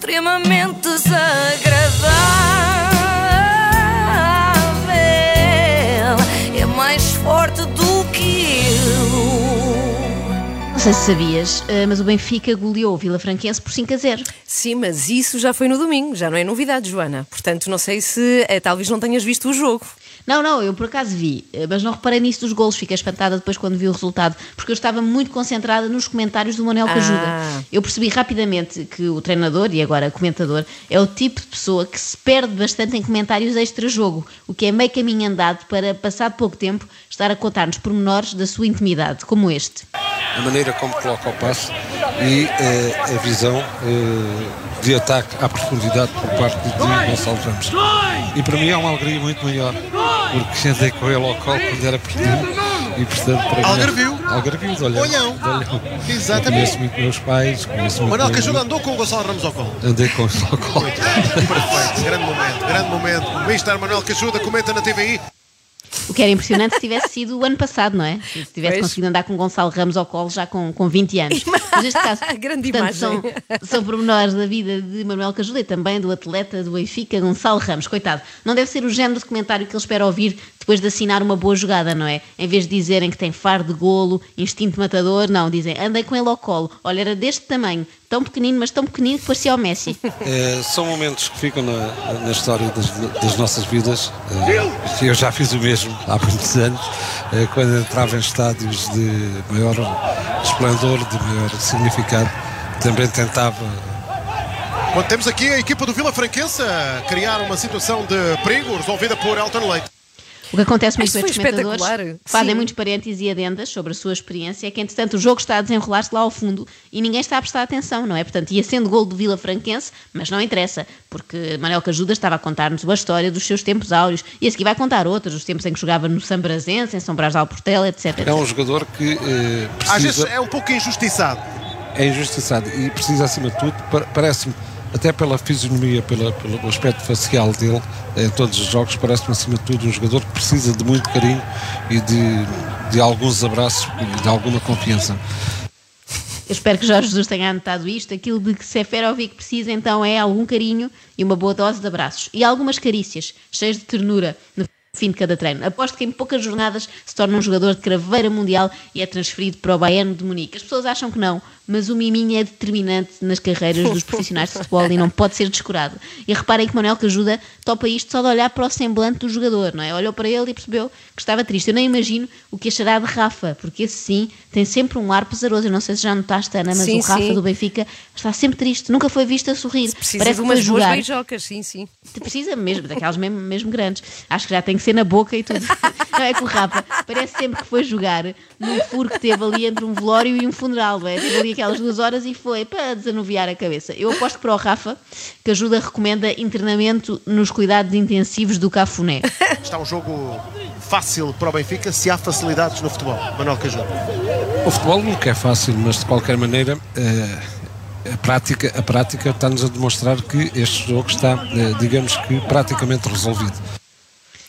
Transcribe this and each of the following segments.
extremamente desagradável. É mais forte do que eu. Não sei se sabias, eh, mas o Benfica goleou o Vila Franquense por 5 a 0. Sim, mas isso já foi no domingo, já não é novidade, Joana. Portanto, não sei se eh, talvez não tenhas visto o jogo. Não, não, eu por acaso vi, eh, mas não reparei nisso dos golos, fiquei espantada depois quando vi o resultado, porque eu estava muito concentrada nos comentários do Manuel Cajuda. Ah. Eu percebi rapidamente que o treinador, e agora comentador, é o tipo de pessoa que se perde bastante em comentários extra-jogo, o que é meio caminho andado para, passado pouco tempo, estar a contar-nos pormenores da sua intimidade, como este. a maneira como coloca o passe e eh, a visão eh, de ataque à profundidade por parte de Gonçalo Ramos. E para mim é uma alegria muito maior, porque andei com ele ao colo quando era pequenino e portanto para mim... Algarvio. Algarvio, de olhão. Olhão. de olhão. Exatamente. Conheço muito meus pais, conheço muito Manuel amigo. andou com o Gonçalo Ramos ao colo. Andei com ele ao colo. Perfeito, grande momento, grande momento. O Mister Manuel Cajuda comenta na TVI. O que era impressionante se tivesse sido o ano passado, não é? Se tivesse Pois. conseguido andar com Gonçalo Ramos ao colo já com, com 20 anos. Mas neste caso, Grande portanto, imagem. São, são pormenores da vida de Manuel Cajuda e também do atleta do Benfica, Gonçalo Ramos. Coitado, não deve ser o género de comentário que ele espera ouvir depois de assinar uma boa jogada, não é? Em vez de dizerem que tem faro de golo, instinto matador, não, dizem andei com ele ao colo. Olha, era deste tamanho, tão pequenino, mas tão pequenino que parecia o Messi. Eh, são momentos que ficam na, na história das, das nossas vidas. Eh, eu já fiz o mesmo há muitos anos, eh, quando entrava em estádios de maior esplendor, de maior significado, também tentava. Quando temos aqui a equipa do Vila Franquense a criar uma situação de perigo resolvida por Elton Leite. O que acontece muito com foi estes comentadores, espetacular. fazem Sim. muitos parênteses e adendas sobre a sua experiência, é que entretanto o jogo está a desenrolar-se lá ao fundo e ninguém está a prestar atenção, não é? Portanto, ia sendo gol do Vila Franquense, mas não interessa, porque Manuel Cajuda estava a contar-nos a história dos seus tempos áureos e a seguir vai contar outros, os tempos em que jogava no São Brasense, em São Brás de Alportela, etc. É um jogador que eh, Às vezes precisa, é um pouco injustiçado. é injustiçado e precisa, acima de tudo, pa- parece-me, até pela fisionomia, pela, pelo aspecto facial dele, em todos os jogos, parece-me, acima de tudo, um jogador que precisa de muito carinho e de, de alguns abraços e de alguma confiança. Eu espero que Jorge Jesus tenha anotado isto. Aquilo de que Seferovic precisa então é algum carinho e uma boa dose de abraços. E algumas carícias, cheias de ternura no fim de cada treino. Aposto que em poucas jornadas se torna um jogador de craveira mundial e é transferido para o Bayern de Munique. As pessoas acham que não, mas o miminho é determinante nas carreiras dos profissionais de futebol e não pode ser descurado. E reparem que Manuel Cajuda topa isto só de olhar para o semblante do jogador, não é? Olhou para ele e percebeu que estava triste. Eu nem imagino o que achará de Rafa, porque esse sim tem sempre um ar pesaroso. Eu não sei se já notaste, Ana, mas Sim, o Rafa sim. do Benfica está sempre triste. Nunca foi visto a sorrir. Precisa Parece de que umas boas beijocas, sim, sim. Precisa mesmo, daquelas mesmo, mesmo grandes. Acho que já tem que ser na boca e tudo. Não é que o Rafa parece sempre que foi jogar num furo que teve ali entre um velório e um funeral, é? Teve ali aquelas duas horas e foi para desanuviar a cabeça. Eu aposto para o Rafa, que ajuda recomenda internamento nos cuidados intensivos do Cafuné. Está um jogo fácil para o Benfica se há facilidades no futebol. Manuel Cajuda. O futebol nunca é fácil, mas de qualquer maneira eh, a prática, a prática está-nos a demonstrar que este jogo está, eh, digamos que, praticamente resolvido.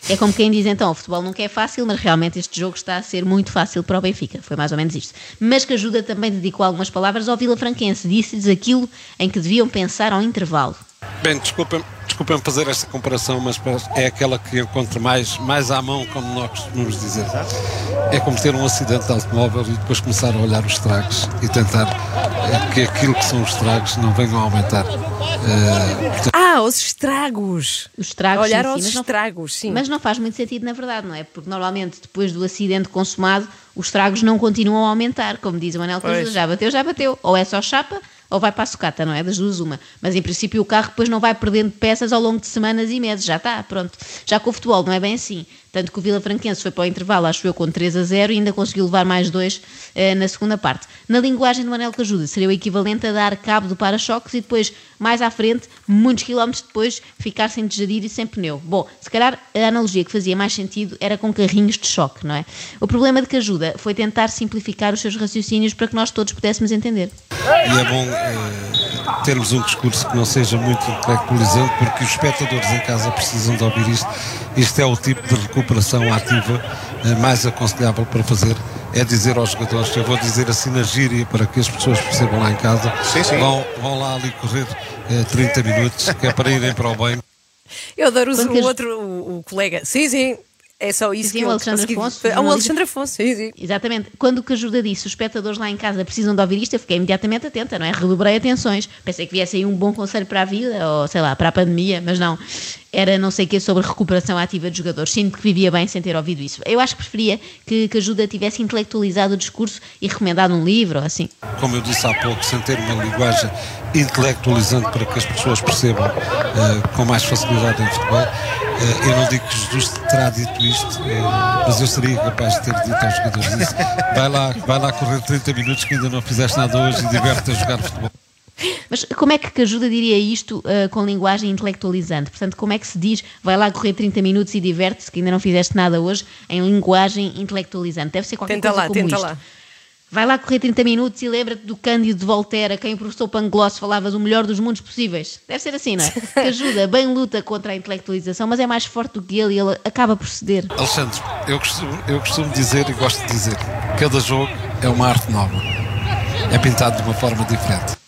É como quem diz então, o futebol nunca é fácil, mas realmente este jogo está a ser muito fácil para o Benfica. Foi mais ou menos isto. Mas que ajuda também dedicou algumas palavras ao Vila Franquense. Disse-lhes aquilo em que deviam pensar ao intervalo. Bem, desculpem, desculpem fazer esta comparação, mas é aquela que encontro mais, mais à mão, como nós costumamos dizer. É como ter um acidente de automóvel e depois começar a olhar os estragos e tentar eh, que aquilo que são os estragos não venham a aumentar. Eh, portanto, Ah, os estragos. Os estragos, Olhar sim, sim, aos mas não- estragos, sim. Mas não faz muito sentido, na verdade, não é? Porque normalmente, depois do acidente consumado, os estragos não continuam a aumentar. Como diz o. Cajuda, já bateu, já bateu. Ou é só chapa, ou vai para a sucata, não é? Das duas, uma. Mas em princípio o carro depois não vai perdendo peças ao longo de semanas e meses. Já está, pronto. Já com o futebol não é bem assim. Tanto que o Vila Franquense foi para o intervalo, acho eu, com 3 a 0 e ainda conseguiu levar mais dois eh, na segunda parte. Na linguagem do Manel Cajuda, seria o equivalente a dar cabo do para-choques e depois, mais à frente, muitos quilómetros depois, ficar sem desadir e sem pneu. Bom, se calhar a analogia que fazia mais sentido era com carrinhos de choque, não é? O problema de Cajuda foi tentar simplificar os seus raciocínios para que nós todos pudéssemos entender. e é bom eh, termos um discurso que não seja muito intelectualizante, porque os espectadores em casa precisam de ouvir isto. Isto é o tipo de recuperação ativa eh, mais aconselhável para fazer. É dizer aos jogadores, eu vou dizer assim na gíria para que as pessoas percebam lá em casa, Sim, sim. Vão, vão lá ali correr eh, 30 minutos, que é para irem para o banho. Eu adoro o, o outro, o, o colega. Sim, sim. É só isso Sim, que o eu Alexandre consegui- Afonso, Ah, o jornalista. Alexandre Afonso, sim, sim. Exatamente. Quando o que ajuda disso, os espectadores lá em casa precisam de ouvir isto, eu fiquei imediatamente atenta, não é? Redobrei atenções. Pensei que viesse aí um bom conselho para a vida, ou sei lá, para a pandemia, mas não. Era não sei o que sobre recuperação ativa de jogadores. Sinto que vivia bem sem ter ouvido isso. Eu acho que preferia que, que a ajuda tivesse intelectualizado o discurso e recomendado um livro, ou assim. como eu disse há pouco, sem ter uma linguagem intelectualizante para que as pessoas percebam eh, com mais facilidade em futebol. Eh, eu não digo que Jesus terá dito isto, eh, mas eu seria capaz de ter dito aos jogadores isso. Vai lá, vai lá correr 30 minutos que ainda não fizeste nada hoje e diverte a jogar futebol. Mas como é que ajuda diria isto ah, com linguagem intelectualizante? Portanto, como é que se diz vai lá correr 30 minutos e diverte-se que ainda não fizeste nada hoje em linguagem intelectualizante? Deve ser qualquer Tenta coisa lá, como tenta isto. lá. Vai lá correr 30 minutos e lembra-te do Cândido de Voltaire, a quem o professor Pangloss falava do melhor dos mundos possíveis. Deve ser assim, não é? Que ajuda, bem luta contra a intelectualização, mas é mais forte do que ele e ele acaba por ceder. Alexandre, eu costumo, eu costumo dizer e gosto de dizer: cada jogo é uma arte nova. É pintado de uma forma diferente.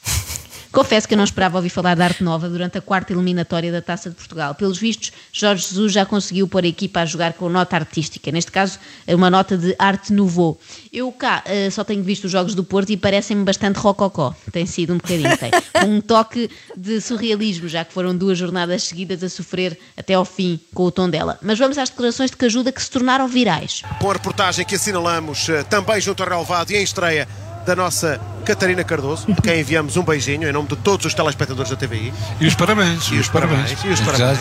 Confesso que eu não esperava ouvir falar da arte nova durante a quarta eliminatória da Taça de Portugal. Pelos vistos, Jorge Jesus já conseguiu pôr a equipa a jogar com nota artística, neste caso, uma nota de arte nouveau. Eu cá eh, só tenho visto os jogos do Porto e parecem-me bastante rococó. Tem sido um bocadinho, tem. Um toque de surrealismo, já que foram duas jornadas seguidas a sofrer até ao fim com o tom dela. Mas vamos às declarações de que ajuda que se tornaram virais. Com a reportagem que assinalamos eh, também junto ao relevado e em estreia da nossa Catarina Cardoso, a quem enviamos um beijinho em nome de todos os telespectadores da TVI. E os parabéns. E os parabéns. E os parabéns.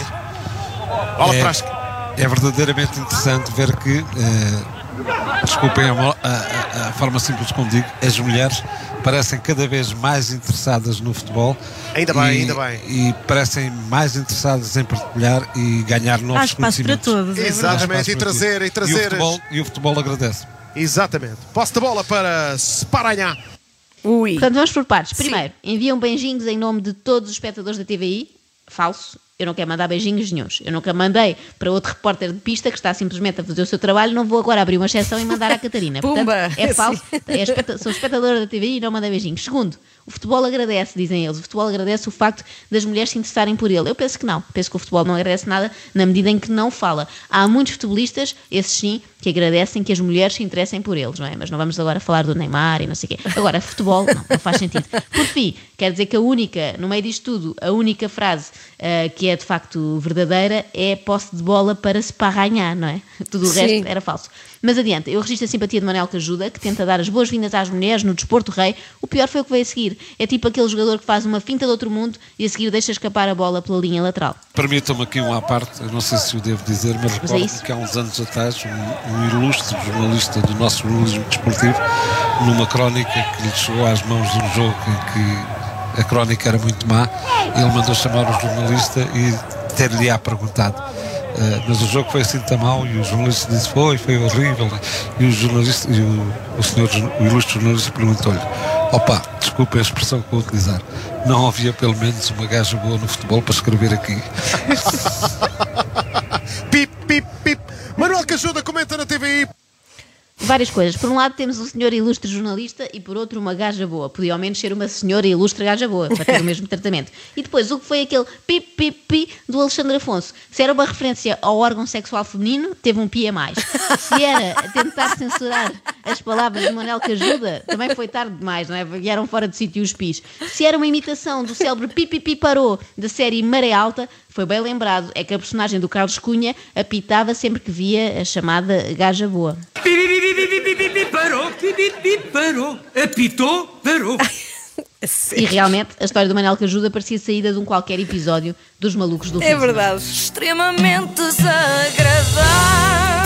Olha É. para as... É verdadeiramente interessante ver que, eh, desculpem a, a- a- forma simples como digo, as mulheres parecem cada vez mais interessadas no futebol. Ainda bem, e, ainda bem. E parecem mais interessadas em partilhar e ganhar novos Há espaço para conhecimentos. todos. é verdade. Exatamente, e trazer, e trazer. E o futebol, e o futebol agradece. Exatamente. Posse de bola para Sparanhá. Ui. Portanto, vamos por partes. Primeiro, enviam beijinhos em nome de todos os espectadores da TVI. Falso. Eu não quero mandar beijinhos nenhuns. Eu nunca mandei para outro repórter de pista que está simplesmente a fazer o seu trabalho. Não vou agora abrir uma exceção e mandar à Catarina. Portanto, Pumba! é falso. É especta- sou espectadora da TVI e não mandei beijinhos. Segundo, o futebol agradece, dizem eles. O futebol agradece o facto das mulheres se interessarem por ele. Eu penso que não. Penso que o futebol não agradece nada na medida em que não fala. Há muitos futebolistas, esses sim, que agradecem que as mulheres se interessem por eles, não é? Mas não vamos agora falar do Neymar e não sei o quê. Agora, futebol, não, não faz sentido. Por fim, quer dizer que a única, no meio disto tudo, a única frase ah, que é de facto verdadeira é posse de bola para se parranhar, não é? Tudo o Sim. resto era falso. Mas adiante, eu registro a simpatia de Manel que ajuda, que tenta dar as boas-vindas às mulheres no desporto rei. O pior foi o que veio a seguir. É tipo aquele jogador que faz uma finta de outro mundo e a seguir deixa escapar a bola pela linha lateral. Permitam-me aqui um à parte, eu não sei se o devo dizer, mas é recordo isso. que há uns anos atrás um, um ilustre jornalista do nosso jornalismo desportivo, numa crónica que lhe chegou às mãos de um jogo em que a crónica era muito má, ele mandou chamar o jornalista e ter-lhe-á perguntado. "Eh, mas o jogo foi assim tão mau e o jornalista disse foi, foi horrível e o jornalista e o, o senhor o ilustre jornalista perguntou-lhe opa, desculpe a expressão que vou utilizar não havia pelo menos uma gaja boa no futebol para escrever aqui Pip, pip, pip. Manuel Cajuda comenta na TVI. Várias coisas. Por um lado temos um senhor ilustre jornalista e por outro uma gaja boa. Podia ao menos ser uma senhora ilustre gaja boa, para ter o mesmo tratamento. E depois, o que foi aquele pi, pi, pi do Alexandre Afonso? Se era uma referência ao órgão sexual feminino, teve um pi a mais. Se era tentar censurar as palavras de Manuel Cajuda, também foi tarde demais, não é? Vieram fora de sítio os pis. Se era uma imitação do célebre pi, pi, pi parou da série Maré Alta, foi bem lembrado. É que a personagem do Carlos Cunha apitava sempre que via a chamada gaja boa. Pipipipipipipi, Parou. Apitou, parou. E realmente, a história do Manel Cajuda parecia saída de um qualquer episódio dos Malucos do Fim É verdade. Extremamente desagradável.